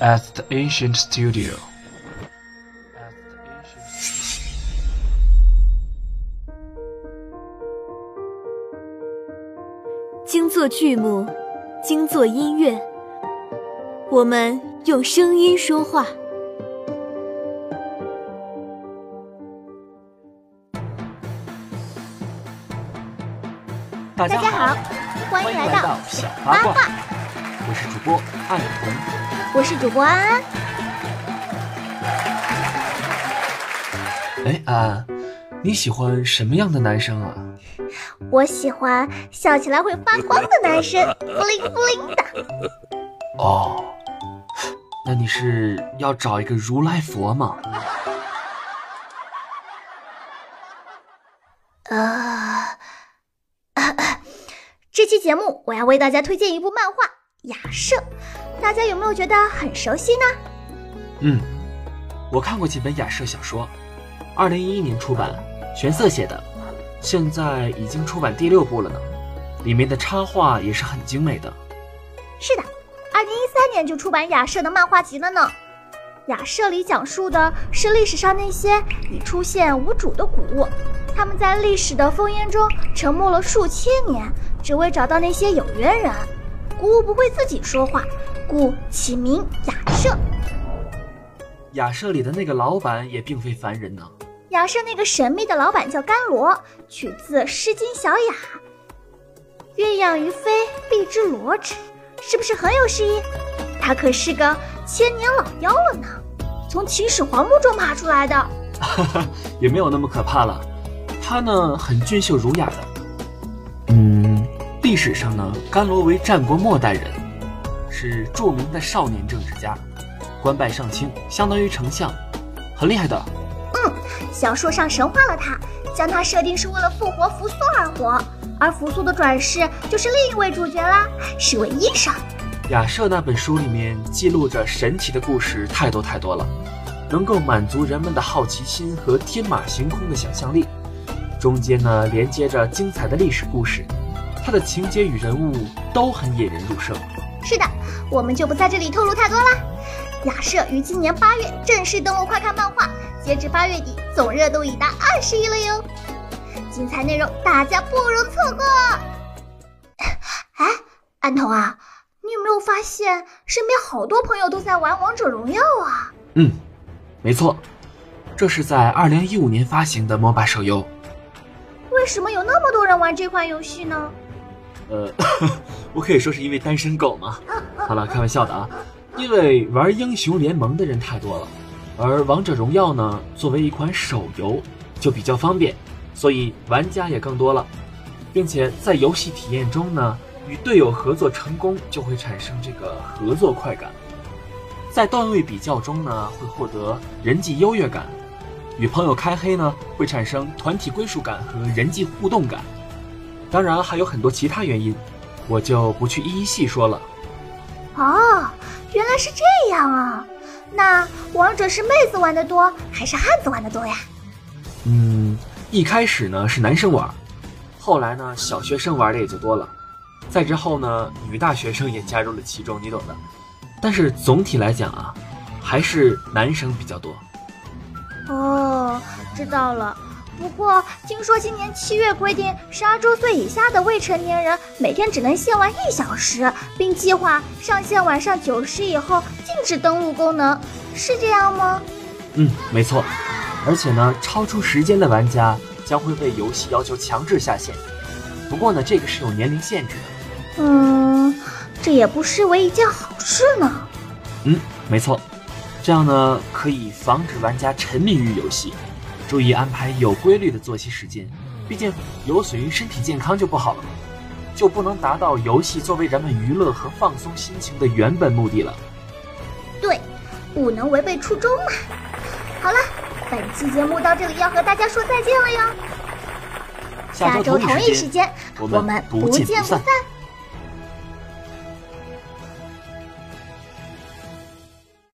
at the ancient studio. 精作剧目，精作音乐，我们用声音说话。大家好，欢迎来到小八卦。我是主播艾红，我是主播安安。哎，安安，你喜欢什么样的男生啊？我喜欢笑起来会发光的男生，布灵布灵的。哦，那你是要找一个如来佛吗？啊。这期节目我要为大家推荐一部漫画《亚瑟》，大家有没有觉得很熟悉呢？嗯，我看过几本雅舍小说，二零一一年出版，玄色写的，现在已经出版第六部了呢。里面的插画也是很精美的。是的，二零一三年就出版雅舍的漫画集了呢。雅舍里讲述的是历史上那些已出现无主的古物，他们在历史的烽烟中沉默了数千年。只为找到那些有缘人，古物不会自己说话，故起名雅舍。雅舍里的那个老板也并非凡人呢。雅舍那个神秘的老板叫甘罗，取自《诗经·小雅》：“鸳鸯于飞，必之罗之。”是不是很有诗意？他可是个千年老妖了呢，从秦始皇墓中爬出来的。哈哈，也没有那么可怕了。他呢，很俊秀儒雅的。嗯。历史上呢，甘罗为战国末代人，是著名的少年政治家，官拜上卿，相当于丞相，很厉害的。嗯，小说上神化了他，将他设定是为了复活扶苏而活，而扶苏的转世就是另一位主角啦，是位医生。雅舍那本书里面记录着神奇的故事太多太多了，能够满足人们的好奇心和天马行空的想象力，中间呢连接着精彩的历史故事。他的情节与人物都很引人入胜。是的，我们就不在这里透露太多了。亚瑟于今年八月正式登陆快看漫画，截至八月底，总热度已达二十亿了哟！精彩内容大家不容错过。哎，安童啊，你有没有发现身边好多朋友都在玩王者荣耀啊？嗯，没错，这是在二零一五年发行的 MOBA 手游。为什么有那么多人玩这款游戏呢？呃，我可以说是因为单身狗吗？好了，开玩笑的啊。因为玩英雄联盟的人太多了，而王者荣耀呢，作为一款手游就比较方便，所以玩家也更多了，并且在游戏体验中呢，与队友合作成功就会产生这个合作快感，在段位比较中呢，会获得人际优越感，与朋友开黑呢，会产生团体归属感和人际互动感。当然还有很多其他原因，我就不去一一细说了。哦，原来是这样啊！那王者是妹子玩的多，还是汉子玩的多呀？嗯，一开始呢是男生玩，后来呢小学生玩的也就多了，再之后呢女大学生也加入了其中，你懂的。但是总体来讲啊，还是男生比较多。哦，知道了。不过听说今年七月规定，十二周岁以下的未成年人每天只能限玩一小时，并计划上线晚上九时以后禁止登录功能，是这样吗？嗯，没错。而且呢，超出时间的玩家将会被游戏要求强制下线。不过呢，这个是有年龄限制的。嗯，这也不失为一件好事呢。嗯，没错。这样呢，可以防止玩家沉迷于游戏。注意安排有规律的作息时间，毕竟有损于身体健康就不好了嘛，就不能达到游戏作为人们娱乐和放松心情的原本目的了。对，不能违背初衷嘛。好了，本期节目到这里要和大家说再见了哟。下周同一时间，我们不见不散。